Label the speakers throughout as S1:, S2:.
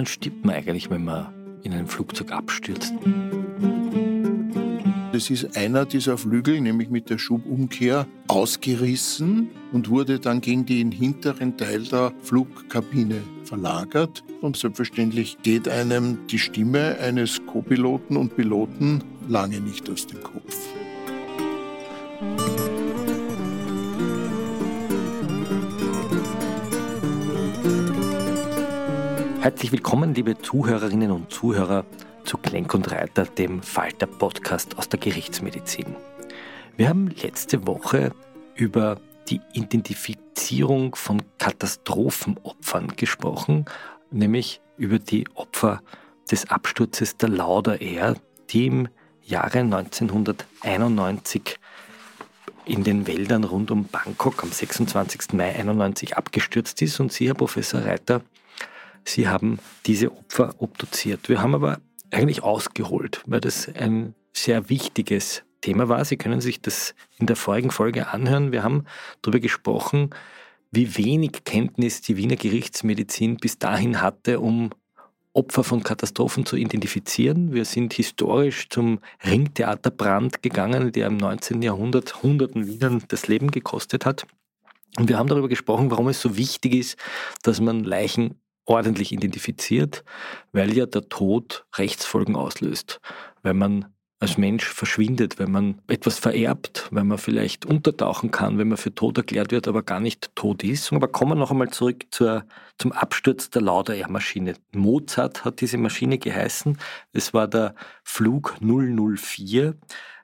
S1: Woran stirbt man eigentlich, wenn man in einem Flugzeug abstürzt?
S2: Das ist einer dieser Flügel, nämlich mit der Schubumkehr, ausgerissen und wurde dann gegen den hinteren Teil der Flugkabine verlagert. Und selbstverständlich geht einem die Stimme eines Co-Piloten und Piloten lange nicht aus dem Kopf.
S1: Herzlich willkommen, liebe Zuhörerinnen und Zuhörer, zu Klenk und Reiter, dem Falter-Podcast aus der Gerichtsmedizin. Wir haben letzte Woche über die Identifizierung von Katastrophenopfern gesprochen, nämlich über die Opfer des Absturzes der Lauder Air, die im Jahre 1991 in den Wäldern rund um Bangkok am 26. Mai 1991 abgestürzt ist. Und Sie, Herr Professor Reiter, Sie haben diese Opfer obduziert. Wir haben aber eigentlich ausgeholt, weil das ein sehr wichtiges Thema war. Sie können sich das in der vorigen Folge anhören. Wir haben darüber gesprochen, wie wenig Kenntnis die Wiener Gerichtsmedizin bis dahin hatte, um Opfer von Katastrophen zu identifizieren. Wir sind historisch zum Ringtheaterbrand gegangen, der im 19. Jahrhundert Hunderten Wienern das Leben gekostet hat. Und wir haben darüber gesprochen, warum es so wichtig ist, dass man Leichen ordentlich identifiziert, weil ja der Tod Rechtsfolgen auslöst. Wenn man als Mensch verschwindet, wenn man etwas vererbt, wenn man vielleicht untertauchen kann, wenn man für tot erklärt wird, aber gar nicht tot ist. Aber kommen wir noch einmal zurück zur, zum Absturz der Lauda Air Maschine. Mozart hat diese Maschine geheißen. Es war der Flug 004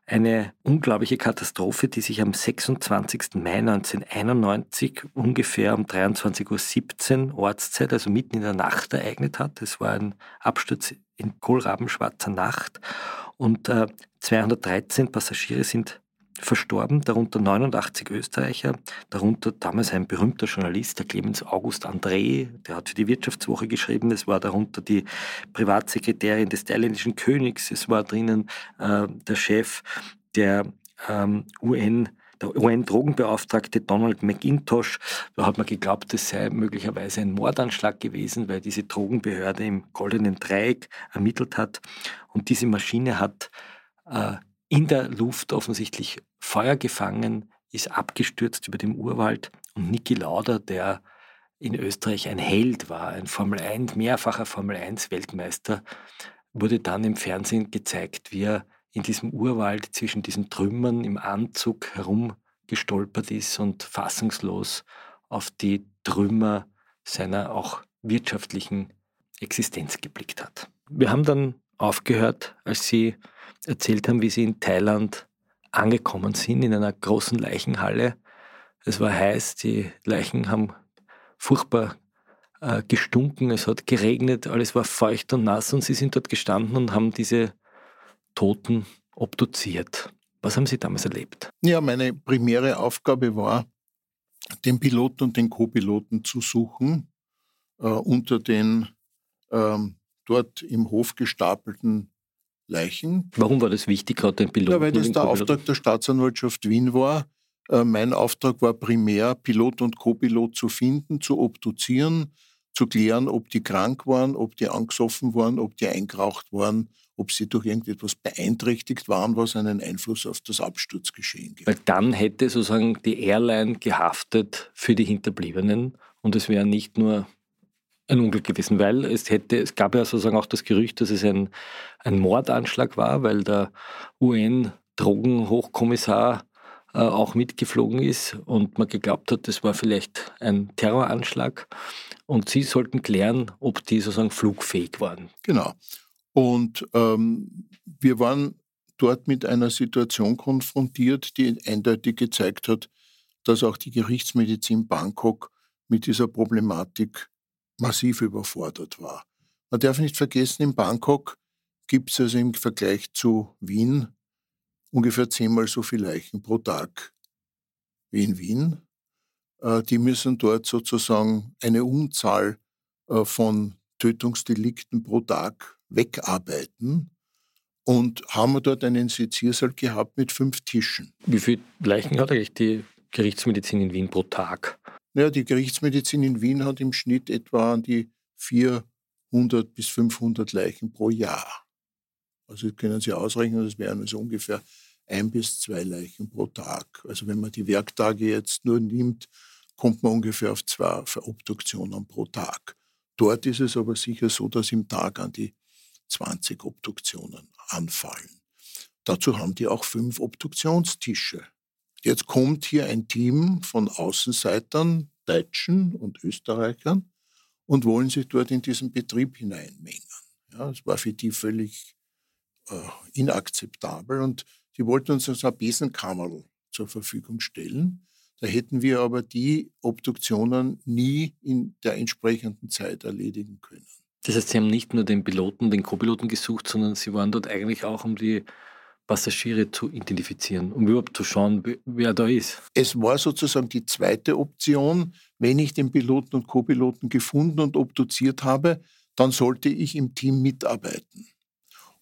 S1: eine unglaubliche Katastrophe, die sich am 26. Mai 1991 ungefähr um 23.17 Uhr Ortszeit, also mitten in der Nacht ereignet hat. Es war ein Absturz in kohlrabenschwarzer Nacht und äh, 213 Passagiere sind verstorben, darunter 89 Österreicher, darunter damals ein berühmter Journalist, der Clemens August André, der hat für die Wirtschaftswoche geschrieben, es war darunter die Privatsekretärin des thailändischen Königs, es war drinnen äh, der Chef der ähm, UN der UN-Drogenbeauftragte Donald McIntosh, da hat man geglaubt, es sei möglicherweise ein Mordanschlag gewesen, weil diese Drogenbehörde im Goldenen Dreieck ermittelt hat. Und diese Maschine hat äh, in der Luft offensichtlich Feuer gefangen, ist abgestürzt über dem Urwald und Niki Lauda, der in Österreich ein Held war, ein Formel 1, mehrfacher Formel 1 Weltmeister, wurde dann im Fernsehen gezeigt, wie er in diesem Urwald zwischen diesen Trümmern im Anzug herumgestolpert ist und fassungslos auf die Trümmer seiner auch wirtschaftlichen Existenz geblickt hat. Wir haben dann aufgehört, als sie erzählt haben, wie sie in Thailand angekommen sind, in einer großen Leichenhalle. Es war heiß, die Leichen haben furchtbar äh, gestunken, es hat geregnet, alles war feucht und nass und sie sind dort gestanden und haben diese Toten obduziert. Was haben Sie damals erlebt?
S2: Ja, meine primäre Aufgabe war, den Piloten und den Co-Piloten zu suchen äh, unter den ähm, dort im Hof gestapelten Leichen.
S1: Warum war das wichtig, gerade den Piloten?
S2: Ja, weil das der Auftrag der Staatsanwaltschaft Wien war. Äh, mein Auftrag war primär, Pilot und Co-Pilot zu finden, zu obduzieren, zu klären, ob die krank waren, ob die angesoffen waren, ob die eingeraucht waren, ob sie durch irgendetwas beeinträchtigt waren, was einen Einfluss auf das Absturzgeschehen gibt.
S1: Weil dann hätte sozusagen die Airline gehaftet für die Hinterbliebenen und es wäre nicht nur ein Unglück gewesen, weil es hätte, es gab ja sozusagen auch das Gerücht, dass es ein, ein Mordanschlag war, weil der UN-Drogenhochkommissar äh, auch mitgeflogen ist und man geglaubt hat, das war vielleicht ein Terroranschlag. Und sie sollten klären, ob die sozusagen flugfähig waren.
S2: Genau. Und ähm, wir waren dort mit einer Situation konfrontiert, die eindeutig gezeigt hat, dass auch die Gerichtsmedizin Bangkok mit dieser Problematik massiv überfordert war. Man darf nicht vergessen, in Bangkok gibt es also im Vergleich zu Wien ungefähr zehnmal so viele Leichen pro Tag wie in Wien. Äh, die müssen dort sozusagen eine Unzahl äh, von Tötungsdelikten pro Tag wegarbeiten und haben dort einen Seziersaal gehabt mit fünf Tischen.
S1: Wie viele Leichen hat eigentlich die Gerichtsmedizin in Wien pro Tag?
S2: Naja, die Gerichtsmedizin in Wien hat im Schnitt etwa an die 400 bis 500 Leichen pro Jahr. Also können Sie ausrechnen, das wären also ungefähr ein bis zwei Leichen pro Tag. Also wenn man die Werktage jetzt nur nimmt, kommt man ungefähr auf zwei Obduktionen pro Tag. Dort ist es aber sicher so, dass im Tag an die 20 Obduktionen anfallen. Dazu haben die auch fünf Obduktionstische. Jetzt kommt hier ein Team von Außenseitern, Deutschen und Österreichern und wollen sich dort in diesen Betrieb hineinmengen. Ja, das war für die völlig äh, inakzeptabel und die wollten uns also ein Besenkammerl zur Verfügung stellen. Da hätten wir aber die Obduktionen nie in der entsprechenden Zeit erledigen können.
S1: Das heißt, Sie haben nicht nur den Piloten, den Co-Piloten gesucht, sondern Sie waren dort eigentlich auch, um die Passagiere zu identifizieren, um überhaupt zu schauen, wer da ist.
S2: Es war sozusagen die zweite Option. Wenn ich den Piloten und Co-Piloten gefunden und obduziert habe, dann sollte ich im Team mitarbeiten.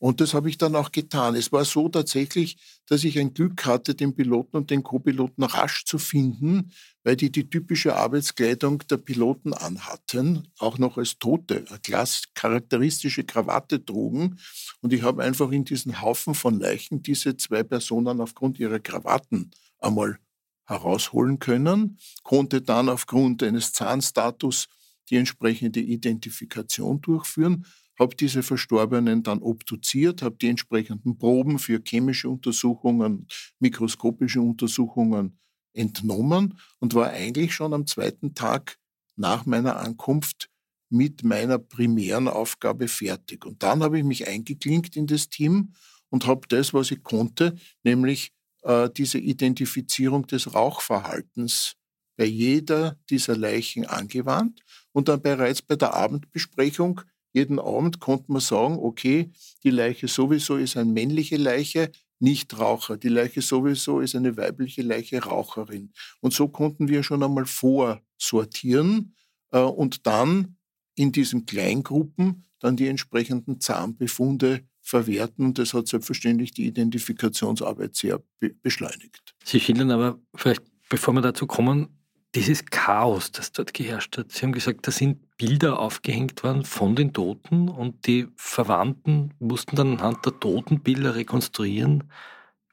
S2: Und das habe ich dann auch getan. Es war so tatsächlich, dass ich ein Glück hatte, den Piloten und den Co-Piloten rasch zu finden, weil die die typische Arbeitskleidung der Piloten anhatten, auch noch als Tote, eine klass charakteristische Krawatte trugen. Und ich habe einfach in diesen Haufen von Leichen diese zwei Personen aufgrund ihrer Krawatten einmal herausholen können, konnte dann aufgrund eines Zahnstatus die entsprechende Identifikation durchführen habe diese Verstorbenen dann obduziert, habe die entsprechenden Proben für chemische Untersuchungen, mikroskopische Untersuchungen entnommen und war eigentlich schon am zweiten Tag nach meiner Ankunft mit meiner primären Aufgabe fertig. Und dann habe ich mich eingeklinkt in das Team und habe das, was ich konnte, nämlich äh, diese Identifizierung des Rauchverhaltens bei jeder dieser Leichen angewandt und dann bereits bei der Abendbesprechung jeden Abend konnte man sagen, okay, die Leiche sowieso ist eine männliche Leiche, nicht Raucher. Die Leiche sowieso ist eine weibliche Leiche, Raucherin. Und so konnten wir schon einmal vorsortieren äh, und dann in diesen Kleingruppen dann die entsprechenden Zahnbefunde verwerten. Und das hat selbstverständlich die Identifikationsarbeit sehr be beschleunigt.
S1: Sie schildern aber, vielleicht bevor wir dazu kommen, dieses Chaos, das dort geherrscht hat. Sie haben gesagt, da sind Bilder aufgehängt worden von den Toten und die Verwandten mussten dann anhand der Totenbilder rekonstruieren,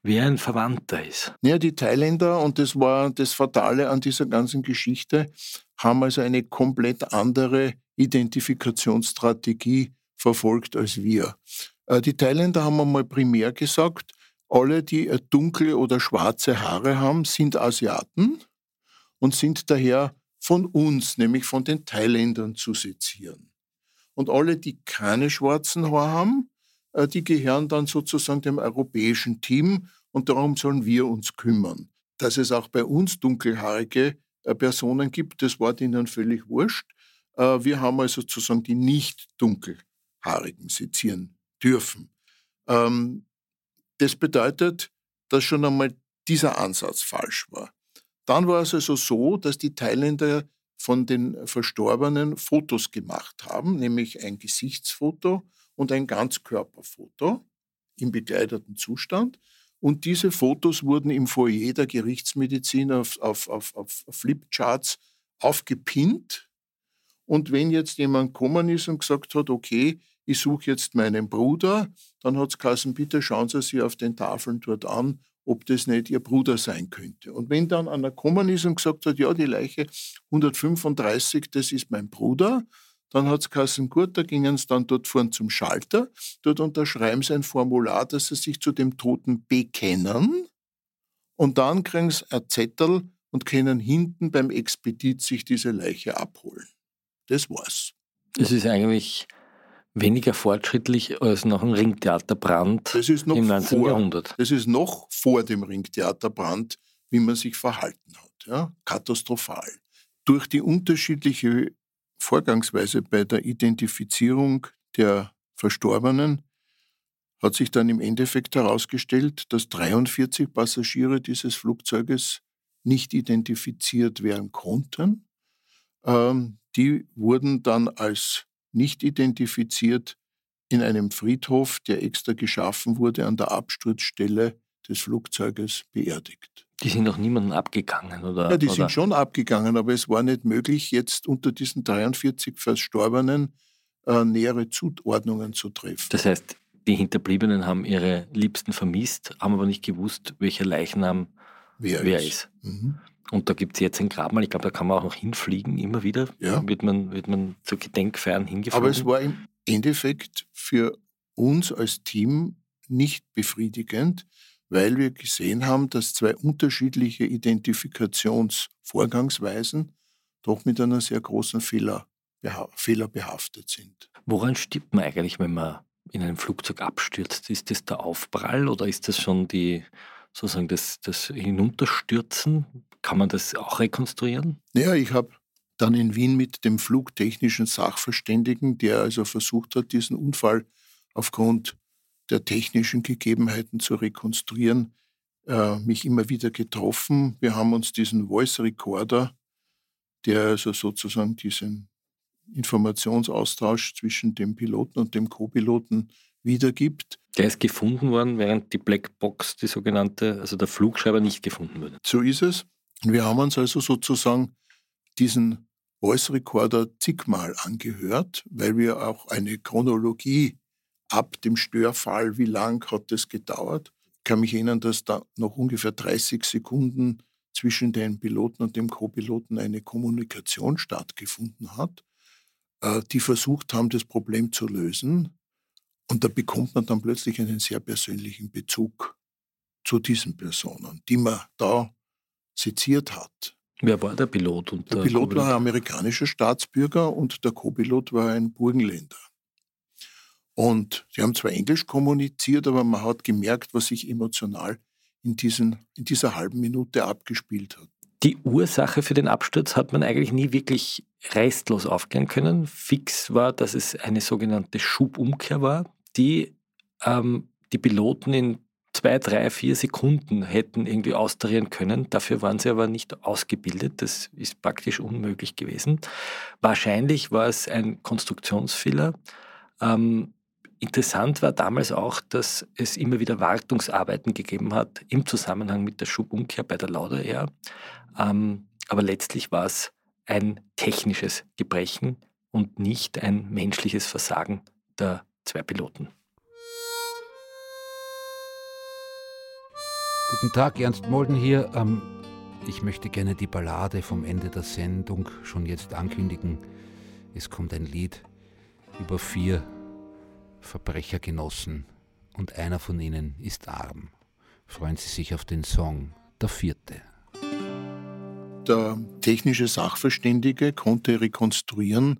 S1: wer ein Verwandter ist.
S2: Ja, die Thailänder, und das war das Fatale an dieser ganzen Geschichte, haben also eine komplett andere Identifikationsstrategie verfolgt als wir. Äh, die Thailänder haben einmal primär gesagt, alle, die dunkle oder schwarze Haare haben, sind Asiaten und sind daher von uns, nämlich von den Thailändern, zu sezieren. Und alle, die keine schwarzen Haare haben, äh, die gehören dann sozusagen dem europäischen Team und darum sollen wir uns kümmern. Dass es auch bei uns dunkelhaarige äh, Personen gibt, das war ihnen völlig wurscht. Äh, wir haben also sozusagen die nicht dunkelhaarigen sezieren dürfen. Ähm, das bedeutet, dass schon einmal dieser Ansatz falsch war. Dann war es also so, dass die Thailänder von den Verstorbenen Fotos gemacht haben, nämlich ein Gesichtsfoto und ein Ganzkörperfoto im begleiteten Zustand. Und diese Fotos wurden im Foyer der Gerichtsmedizin auf, auf, auf, auf Flipcharts aufgepinnt. Und wenn jetzt jemand gekommen ist und gesagt hat, okay, ich suche jetzt meinen Bruder, dann hat es geheißen, bitte schauen Sie sich auf den Tafeln dort an, ob das nicht ihr Bruder sein könnte. Und wenn dann einer gekommen ist und gesagt hat, ja, die Leiche 135, das ist mein Bruder, dann hat es geheißen, gut, da gingen sie dann dort vorn zum Schalter, dort unterschreiben sie ein Formular, dass sie sich zu dem Toten bekennen und dann kriegen sie ein Zettel und können hinten beim Expedit sich diese Leiche abholen. Das war's.
S1: Das ist eigentlich weniger fortschrittlich als nach dem Ringtheaterbrand im 19.
S2: Vor,
S1: Jahrhundert.
S2: Das ist noch vor dem Ringtheaterbrand, wie man sich verhalten hat. Ja? Katastrophal. Durch die unterschiedliche Vorgangsweise bei der Identifizierung der Verstorbenen hat sich dann im Endeffekt herausgestellt, dass 43 Passagiere dieses Flugzeuges nicht identifiziert werden konnten. Ähm, die wurden dann als nicht identifiziert in einem Friedhof, der extra geschaffen wurde, an der Absturzstelle des Flugzeuges beerdigt.
S1: Die sind noch niemanden abgegangen, oder?
S2: Ja, die
S1: oder?
S2: sind schon abgegangen, aber es war nicht möglich, jetzt unter diesen 43 Verstorbenen äh, nähere Zuordnungen zu treffen.
S1: Das heißt, die Hinterbliebenen haben ihre Liebsten vermisst, haben aber nicht gewusst, welcher Leichnam wer, wer ist. ist. Mhm. Und da gibt es jetzt ein Grabmal, ich glaube, da kann man auch noch hinfliegen, immer wieder. Ja. Wird, man, wird man zu Gedenkfeiern hingeflogen.
S2: Aber es war im Endeffekt für uns als Team nicht befriedigend, weil wir gesehen haben, dass zwei unterschiedliche Identifikationsvorgangsweisen doch mit einer sehr großen Fehler, Fehler behaftet sind.
S1: Woran stirbt man eigentlich, wenn man in einem Flugzeug abstürzt? Ist das der Aufprall oder ist das schon die, sozusagen das, das Hinunterstürzen? Kann man das auch rekonstruieren?
S2: Ja, ich habe dann in Wien mit dem flugtechnischen Sachverständigen, der also versucht hat, diesen Unfall aufgrund der technischen Gegebenheiten zu rekonstruieren, äh, mich immer wieder getroffen. Wir haben uns diesen Voice Recorder, der also sozusagen diesen Informationsaustausch zwischen dem Piloten und dem Co-Piloten wiedergibt.
S1: Der ist gefunden worden, während die Blackbox, die sogenannte, also der Flugschreiber nicht gefunden wurde.
S2: So ist es. Wir haben uns also sozusagen diesen Voice Recorder zigmal angehört, weil wir auch eine Chronologie ab dem Störfall, wie lang hat es gedauert. Ich kann mich erinnern, dass da noch ungefähr 30 Sekunden zwischen dem Piloten und dem Co-Piloten eine Kommunikation stattgefunden hat, äh, die versucht haben, das Problem zu lösen. Und da bekommt man dann plötzlich einen sehr persönlichen Bezug zu diesen Personen, die man da seziert hat.
S1: Wer war der Pilot?
S2: Und der, der Pilot war ein amerikanischer Staatsbürger und der Co-Pilot war ein Burgenländer. Und sie haben zwar Englisch kommuniziert, aber man hat gemerkt, was sich emotional in, diesen, in dieser halben Minute abgespielt hat.
S1: Die Ursache für den Absturz hat man eigentlich nie wirklich restlos aufklären können. Fix war, dass es eine sogenannte Schubumkehr war, die ähm, die Piloten in zwei, drei, vier Sekunden hätten irgendwie austarieren können. Dafür waren sie aber nicht ausgebildet. Das ist praktisch unmöglich gewesen. Wahrscheinlich war es ein Konstruktionsfehler. Ähm, interessant war damals auch, dass es immer wieder Wartungsarbeiten gegeben hat im Zusammenhang mit der Schubumkehr bei der Lauda Air. Ähm, aber letztlich war es ein technisches Gebrechen und nicht ein menschliches Versagen der zwei Piloten.
S3: Guten Tag, Ernst Molden hier. Ähm, ich möchte gerne die Ballade vom Ende der Sendung schon jetzt ankündigen. Es kommt ein Lied über vier Verbrechergenossen und einer von ihnen ist arm. Freuen Sie sich auf den Song Der Vierte.
S2: Der technische Sachverständige konnte rekonstruieren,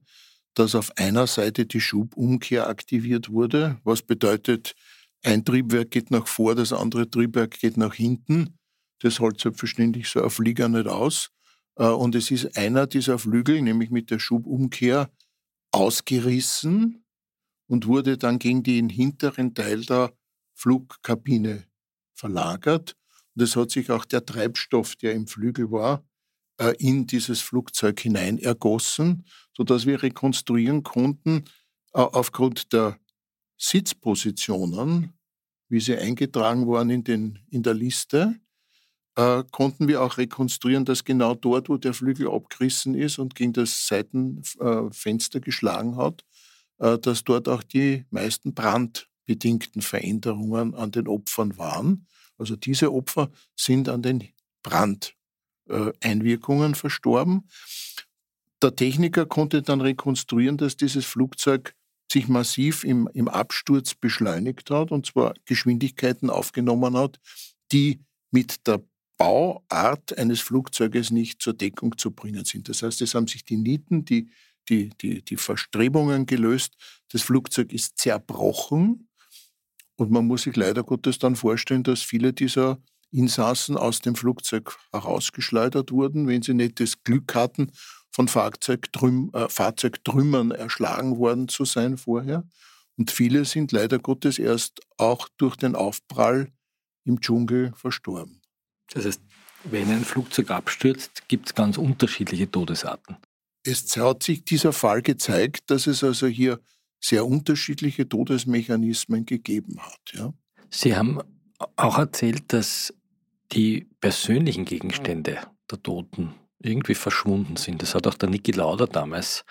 S2: dass auf einer Seite die Schubumkehr aktiviert wurde, was bedeutet, ein Triebwerk geht nach vor, das andere Triebwerk geht nach hinten. Das hält selbstverständlich so ein Flieger nicht aus. Äh, und es ist einer dieser Flügel, nämlich mit der Schubumkehr, ausgerissen und wurde dann gegen den hinteren Teil der Flugkabine verlagert. Und es hat sich auch der Treibstoff, der im Flügel war, in dieses Flugzeug hinein ergossen, sodass wir rekonstruieren konnten, äh, aufgrund der Sitzpositionen, wie sie eingetragen waren in, den, in der Liste, äh, konnten wir auch rekonstruieren, dass genau dort, wo der Flügel abgerissen ist und gegen das Seitenfenster äh, geschlagen hat, äh, dass dort auch die meisten brandbedingten Veränderungen an den Opfern waren. Also diese Opfer sind an den Brandeinwirkungen verstorben. Der Techniker konnte dann rekonstruieren, dass dieses Flugzeug sich massiv im, im Absturz beschleunigt hat und zwar Geschwindigkeiten aufgenommen hat, die mit der Bauart eines Flugzeuges nicht zur Deckung zu bringen sind. Das heißt, es haben sich die Nieten, die, die, die, die Verstrebungen gelöst. Das Flugzeug ist zerbrochen und man muss sich leider Gottes dann vorstellen, dass viele dieser Insassen aus dem Flugzeug herausgeschleudert wurden, wenn sie nicht das Glück hatten von Fahrzeugtrüm, äh, Fahrzeugtrümmern erschlagen worden zu sein vorher. Und viele sind leider Gottes erst auch durch den Aufprall im Dschungel verstorben.
S1: Das heißt, wenn ein Flugzeug abstürzt, gibt es ganz unterschiedliche Todesarten.
S2: Es hat sich dieser Fall gezeigt, dass es also hier sehr unterschiedliche Todesmechanismen gegeben hat. Ja.
S1: Sie haben auch erzählt, dass die persönlichen Gegenstände der Toten irgendwie verschwunden sind. Das hat auch der Niki Lauder damals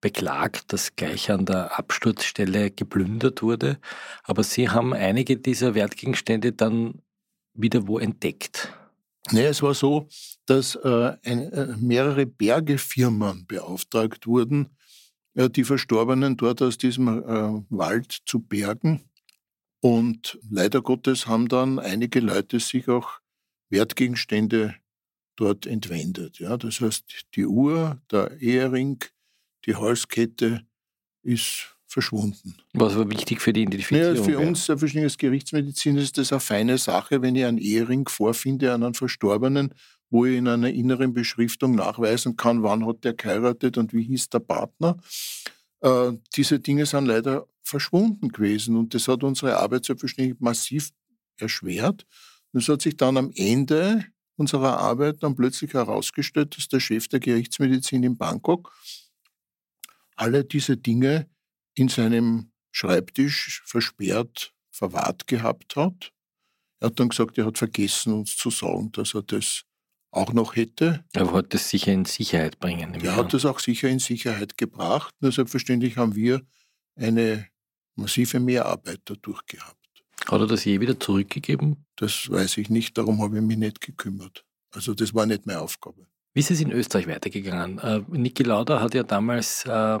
S1: beklagt, dass gleich an der Absturzstelle geplündert wurde. Aber Sie haben einige dieser Wertgegenstände dann wieder wo entdeckt.
S2: Nee, es war so, dass äh, ein, äh, mehrere Bergefirmen beauftragt wurden, äh, die Verstorbenen dort aus diesem äh, Wald zu bergen. Und leider Gottes haben dann einige Leute sich auch Wertgegenstände dort entwendet. Ja, das heißt, die Uhr, der Ehering, die Halskette ist verschwunden.
S1: Was war wichtig für die Identifizierung?
S2: Naja, für uns als Gerichtsmedizin ist das eine feine Sache, wenn ich einen Ehering vorfinde an einem Verstorbenen, wo ich in einer inneren Beschriftung nachweisen kann, wann hat der geheiratet und wie hieß der Partner. Äh, diese Dinge sind leider verschwunden gewesen und das hat unsere Arbeit selbstverständlich massiv erschwert. Und es hat sich dann am Ende unserer Arbeit dann plötzlich herausgestellt, dass der Chef der Gerichtsmedizin in Bangkok alle diese Dinge in seinem Schreibtisch versperrt verwahrt gehabt hat. Er hat dann gesagt, er hat vergessen, uns zu sagen, dass er das auch noch hätte.
S1: Er wollte es sicher in Sicherheit bringen.
S2: Er hat es auch sicher in Sicherheit gebracht. Nur selbstverständlich haben wir eine massive Mehrarbeit dadurch gehabt.
S1: Hat er das je wieder zurückgegeben?
S2: Das weiß ich nicht, darum habe ich mich nicht gekümmert. Also das war nicht meine Aufgabe.
S1: Wie ist es in Österreich weitergegangen? Äh, Niki Lauda hat ja damals äh,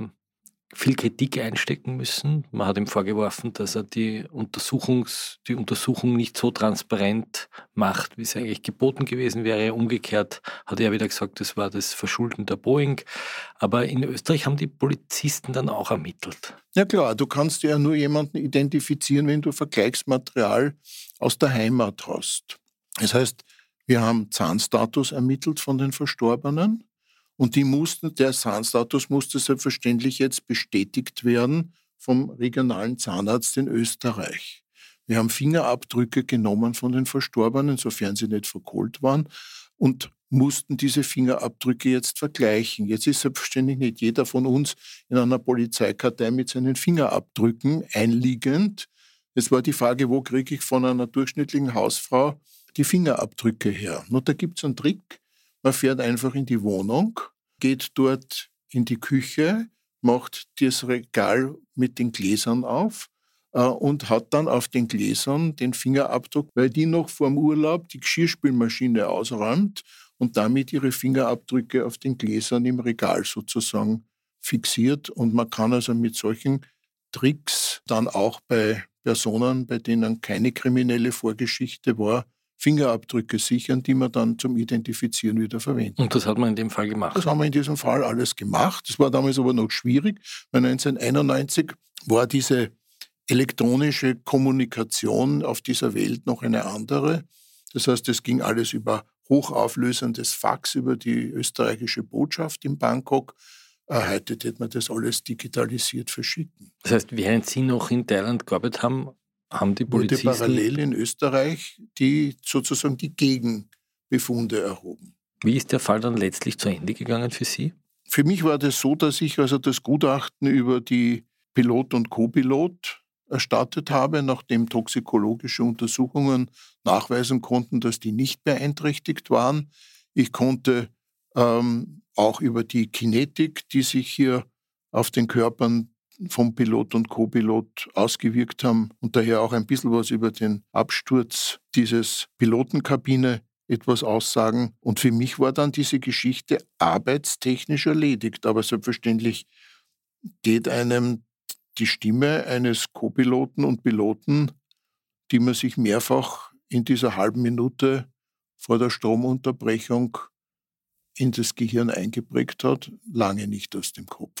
S1: viel Kritik einstecken müssen. Man hat ihm vorgeworfen, dass er die, Untersuchungs, die Untersuchung nicht so transparent macht, wie es eigentlich geboten gewesen wäre. Umgekehrt hat er wieder gesagt, das war das Verschulden der Boeing. Aber in Österreich haben die Polizisten dann auch ermittelt.
S2: Ja klar, du kannst ja nur jemanden identifizieren, wenn du Vergleichsmaterial aus der Heimat hast. Das heißt, wir haben Zahnstatus ermittelt von den Verstorbenen. Und die mussten, der Zahnstatus musste selbstverständlich jetzt bestätigt werden vom regionalen Zahnarzt in Österreich. Wir haben Fingerabdrücke genommen von den Verstorbenen, sofern sie nicht verkohlt waren, und mussten diese Fingerabdrücke jetzt vergleichen. Jetzt ist selbstverständlich nicht jeder von uns in einer Polizeikartei mit seinen Fingerabdrücken einliegend. Es war die Frage, wo kriege ich von einer durchschnittlichen Hausfrau die Fingerabdrücke her? Nur da gibt es einen Trick. Man fährt einfach in die Wohnung, geht dort in die Küche, macht das Regal mit den Gläsern auf äh, und hat dann auf den Gläsern den Fingerabdruck, weil die noch vor dem Urlaub die Geschirrspülmaschine ausräumt und damit ihre Fingerabdrücke auf den Gläsern im Regal sozusagen fixiert. Und man kann also mit solchen Tricks dann auch bei Personen, bei denen keine kriminelle Vorgeschichte war, Fingerabdrücke sichern, die man dann zum Identifizieren wieder verwenden.
S1: Und das hat man in dem Fall gemacht?
S2: Das haben wir in diesem Fall alles gemacht. Das war damals aber noch schwierig, weil 1991 war diese elektronische Kommunikation auf dieser Welt noch eine andere. Das heißt, es ging alles über hochauflösendes Fax, über die österreichische Botschaft in Bangkok. Äh, heute wird man das alles digitalisiert verschicken.
S1: Das heißt, während Sie noch in Thailand gearbeitet haben, haben die Polizisten...
S2: Wurde parallel in Österreich die sozusagen die Gegenbefunde erhoben.
S1: Wie ist der Fall dann letztlich zu Ende gegangen für Sie?
S2: Für mich war das so, dass ich also das Gutachten über die Pilot und Co-Pilot erstattet habe, nachdem toxikologische Untersuchungen nachweisen konnten, dass die nicht beeinträchtigt waren. Ich konnte ähm, auch über die Kinetik, die sich hier auf den Körpern vom Pilot und Co-Pilot ausgewirkt haben und daher auch ein bisschen was über den Absturz dieses Pilotenkabine etwas aussagen. Und für mich war dann diese Geschichte arbeitstechnisch erledigt. Aber selbstverständlich geht einem die Stimme eines Co-Piloten und Piloten, die man sich mehrfach in dieser halben Minute vor der Stromunterbrechung in das Gehirn eingeprägt hat, lange nicht aus dem Kopf.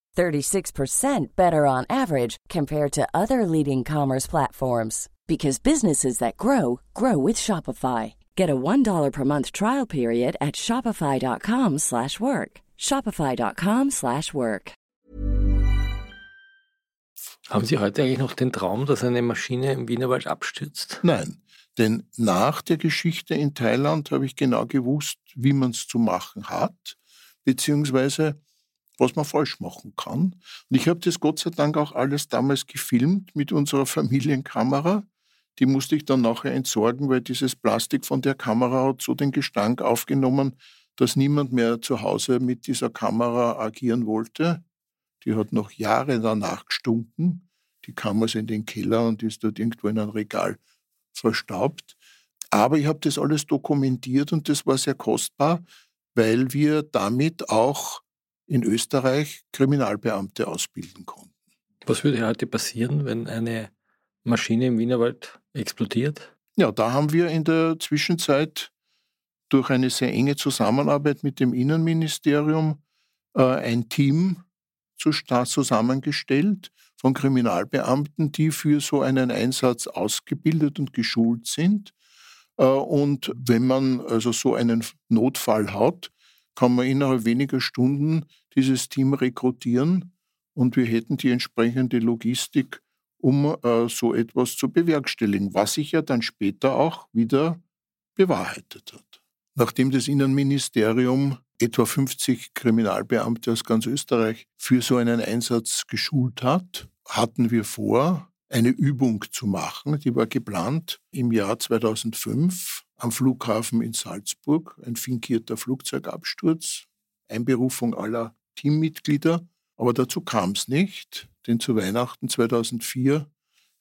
S4: 36% better on average compared to other leading commerce platforms because businesses that grow grow with Shopify. Get a $1 per month trial period at shopify.com/work. shopify.com/work.
S1: Haben Sie heute eigentlich noch den Traum, dass eine Maschine im Wienerwald abstürzt?
S2: Nein, denn nach der Geschichte in Thailand habe ich genau gewusst, wie man es zu machen hat, beziehungsweise was man falsch machen kann. Und ich habe das Gott sei Dank auch alles damals gefilmt mit unserer Familienkamera. Die musste ich dann nachher entsorgen, weil dieses Plastik von der Kamera hat so den Gestank aufgenommen, dass niemand mehr zu Hause mit dieser Kamera agieren wollte. Die hat noch Jahre danach gestunken. Die kam also in den Keller und ist dort irgendwo in einem Regal verstaubt. Aber ich habe das alles dokumentiert und das war sehr kostbar, weil wir damit auch in Österreich Kriminalbeamte ausbilden konnten.
S1: Was würde heute passieren, wenn eine Maschine im Wienerwald explodiert?
S2: Ja, da haben wir in der Zwischenzeit durch eine sehr enge Zusammenarbeit mit dem Innenministerium äh, ein Team zusammengestellt von Kriminalbeamten, die für so einen Einsatz ausgebildet und geschult sind. Äh, und wenn man also so einen Notfall hat, kann man innerhalb weniger Stunden dieses Team rekrutieren und wir hätten die entsprechende Logistik, um äh, so etwas zu bewerkstelligen, was sich ja dann später auch wieder bewahrheitet hat. Nachdem das Innenministerium etwa 50 Kriminalbeamte aus ganz Österreich für so einen Einsatz geschult hat, hatten wir vor, eine Übung zu machen. Die war geplant im Jahr 2005 am Flughafen in Salzburg, ein finkierter Flugzeugabsturz, Einberufung aller Teammitglieder. Aber dazu kam es nicht, denn zu Weihnachten 2004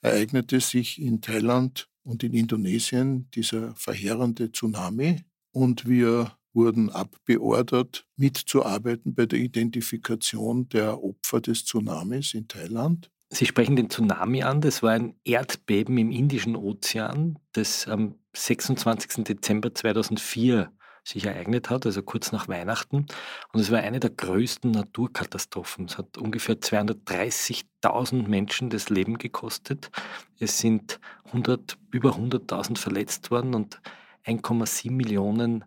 S2: ereignete sich in Thailand und in Indonesien dieser verheerende Tsunami und wir wurden abbeordert, mitzuarbeiten bei der Identifikation der Opfer des Tsunamis in Thailand.
S1: Sie sprechen den Tsunami an. Das war ein Erdbeben im Indischen Ozean, das am 26. Dezember 2004 sich ereignet hat, also kurz nach Weihnachten. Und es war eine der größten Naturkatastrophen. Es hat ungefähr 230.000 Menschen das Leben gekostet. Es sind 100, über 100.000 verletzt worden und 1,7 Millionen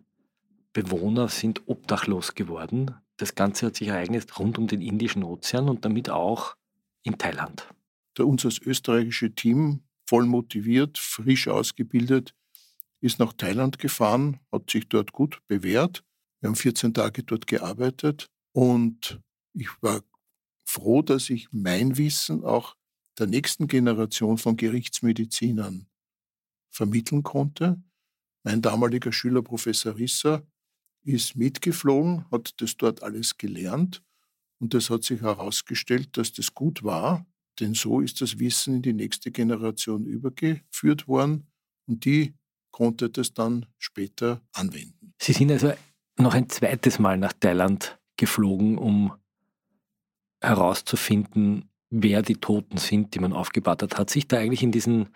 S1: Bewohner sind obdachlos geworden. Das Ganze hat sich ereignet rund um den Indischen Ozean und damit auch in Thailand.
S2: Der unser österreichische Team, voll motiviert, frisch ausgebildet, ist nach Thailand gefahren, hat sich dort gut bewährt. Wir haben 14 Tage dort gearbeitet und ich war froh, dass ich mein Wissen auch der nächsten Generation von Gerichtsmedizinern vermitteln konnte. Mein damaliger Schüler Professor Risser ist mitgeflogen, hat das dort alles gelernt und es hat sich herausgestellt, dass das gut war, denn so ist das Wissen in die nächste Generation übergeführt worden und die konnte das dann später anwenden.
S1: Sie sind also noch ein zweites Mal nach Thailand geflogen, um herauszufinden, wer die Toten sind, die man aufgebaut hat. Hat sich da eigentlich in diesen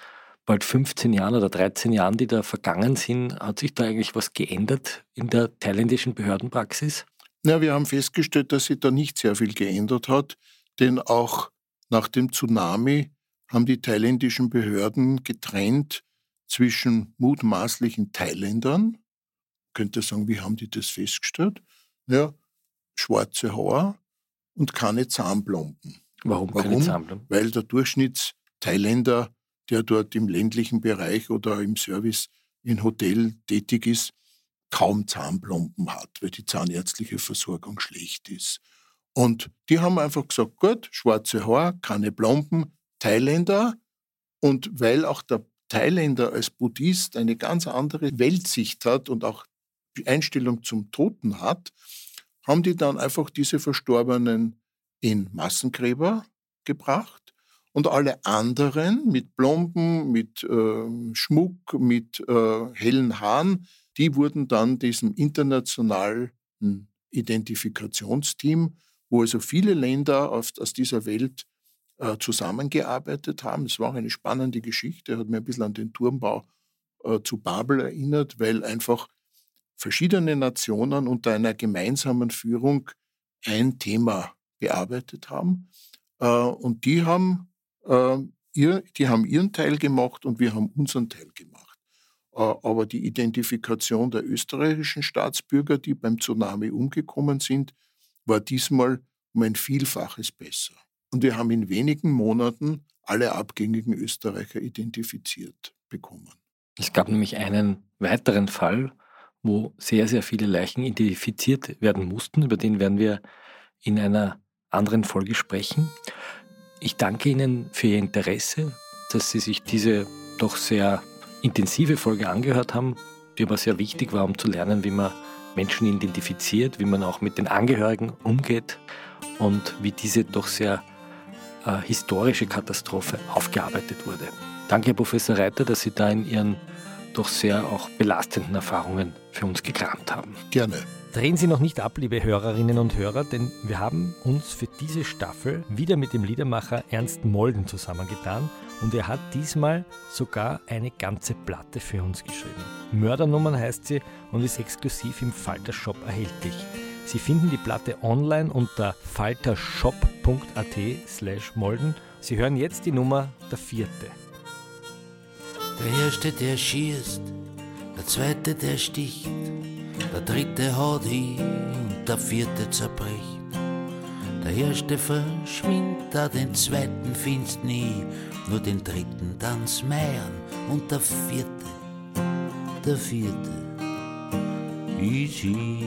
S1: bald 15 Jahren oder 13 Jahren, die da vergangen sind, hat sich da eigentlich was geändert in der thailändischen Behördenpraxis?
S2: Ja, wir haben festgestellt, dass sich da nicht sehr viel geändert hat, denn auch nach dem Tsunami haben die thailändischen Behörden getrennt zwischen mutmaßlichen Thailändern, könnte sagen, wie haben die das festgestellt? Ja, schwarze Haare und keine Zahnplomben.
S1: Warum, Warum? keine Zahnplomben?
S2: Weil der Durchschnitts-Thailänder der dort im ländlichen Bereich oder im Service in Hotel tätig ist, kaum Zahnplomben hat, weil die zahnärztliche Versorgung schlecht ist. Und die haben einfach gesagt, gut, schwarze Haar, keine Plomben, Thailänder. Und weil auch der Thailänder als Buddhist eine ganz andere Weltsicht hat und auch die Einstellung zum Toten hat, haben die dann einfach diese Verstorbenen in Massengräber gebracht und alle anderen mit Plomben, mit äh, Schmuck, mit äh, hellen Haaren, die wurden dann diesem internationalen Identifikationsteam, wo also viele Länder aus, aus dieser Welt äh, zusammengearbeitet haben. Es war auch eine spannende Geschichte, hat mir ein bisschen an den Turmbau äh, zu Babel erinnert, weil einfach verschiedene Nationen unter einer gemeinsamen Führung ein Thema bearbeitet haben. Äh, und die haben, ihr, die haben ihren Teil gemacht und wir haben unseren Teil gemacht. Äh, aber die Identifikation der österreichischen Staatsbürger, die beim Tsunami umgekommen sind, war diesmal um ein Vielfaches besser. Und wir haben in wenigen Monaten alle abgängigen Österreicher identifiziert bekommen.
S1: Es gab nämlich einen weiteren Fall, wo sehr, sehr viele Leichen identifiziert werden mussten. Über den werden wir in einer anderen Folge sprechen. Ich danke Ihnen für Ihr Interesse, dass Sie sich diese doch sehr intensive Folge angehört haben, die aber sehr wichtig war, um zu lernen, wie man Menschen identifiziert, wie man auch mit den Angehörigen umgeht und wie diese doch sehr äh, historische Katastrophe aufgearbeitet wurde. Danke, Herr Professor Reiter, dass Sie da in Ihren doch sehr auch belastenden Erfahrungen für uns gekramt haben.
S2: Gerne.
S1: Drehen Sie noch nicht ab, liebe Hörerinnen und Hörer, denn wir haben uns für diese Staffel wieder mit dem Liedermacher Ernst Molden zusammengetan und er hat diesmal sogar eine ganze Platte für uns geschrieben. Mördernummern heißt sie und ist exklusiv im Falter Shop erhältlich. Sie finden die Platte online unter faltershop.at slash molden. Sie hören jetzt die Nummer der vierte.
S5: Der erste, der schießt, der zweite, der sticht, der dritte haut hin und der vierte zerbricht. Der erste verschwindet, den zweiten findest nie, nur den dritten dann's meiern und der vierte, der vierte ist hier.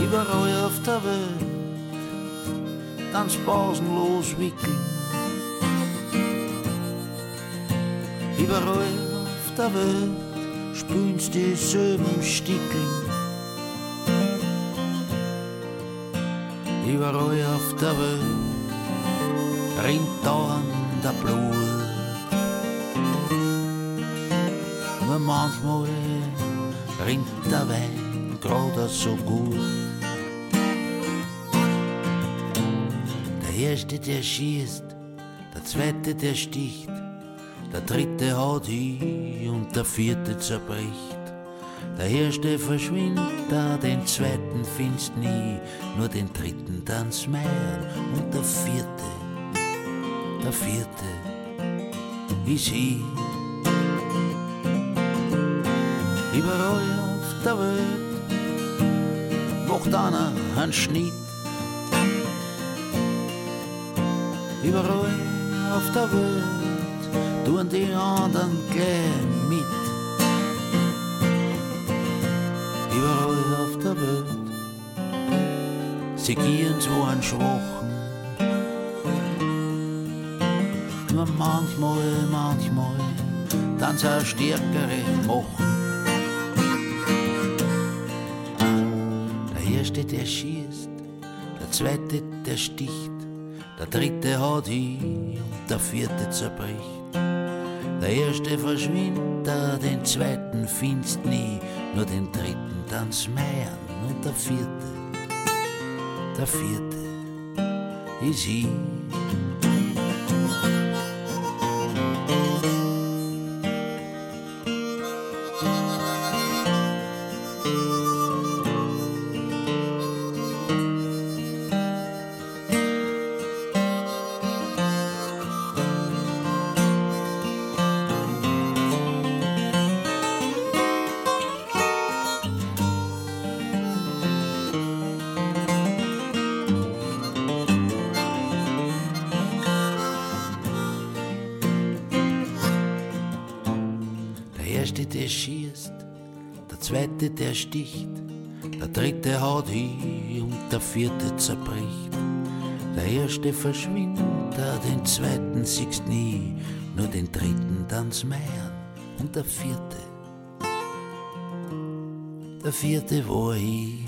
S5: Überall auf der Welt ganz pausenlos wickeln Überall auf der Welt spülst dieselben Stickeln. Überall auf der Welt rinnt dauernd der Blut. Nur manchmal rinnt der Wein gerade so gut. Der Erste, der schießt, der Zweite, der sticht, der dritte haut hin und der vierte zerbricht. Der erste verschwindet, den zweiten findest nie, nur den dritten tanzt meiern und der vierte, der vierte ist hier. Überall auf der Welt macht einer einen Schnitt. Überall auf der Welt tun die anderen gleich mit. Überall auf der Welt, sie gehen zu einem Schwachen. Nur manchmal, manchmal, dann so stärkere machen. Der erste, der schießt, der zweite, der sticht, der dritte haut hin und der vierte zerbricht. Der erste verschwindet, den zweiten findest nie, nur den dritten tanzt meiern und der vierte, der vierte ist ich. Der sticht, der dritte haut hin und der vierte zerbricht. Der erste verschwindet, den zweiten siehst nie, nur den dritten dann's meiern und der vierte, der vierte war ich.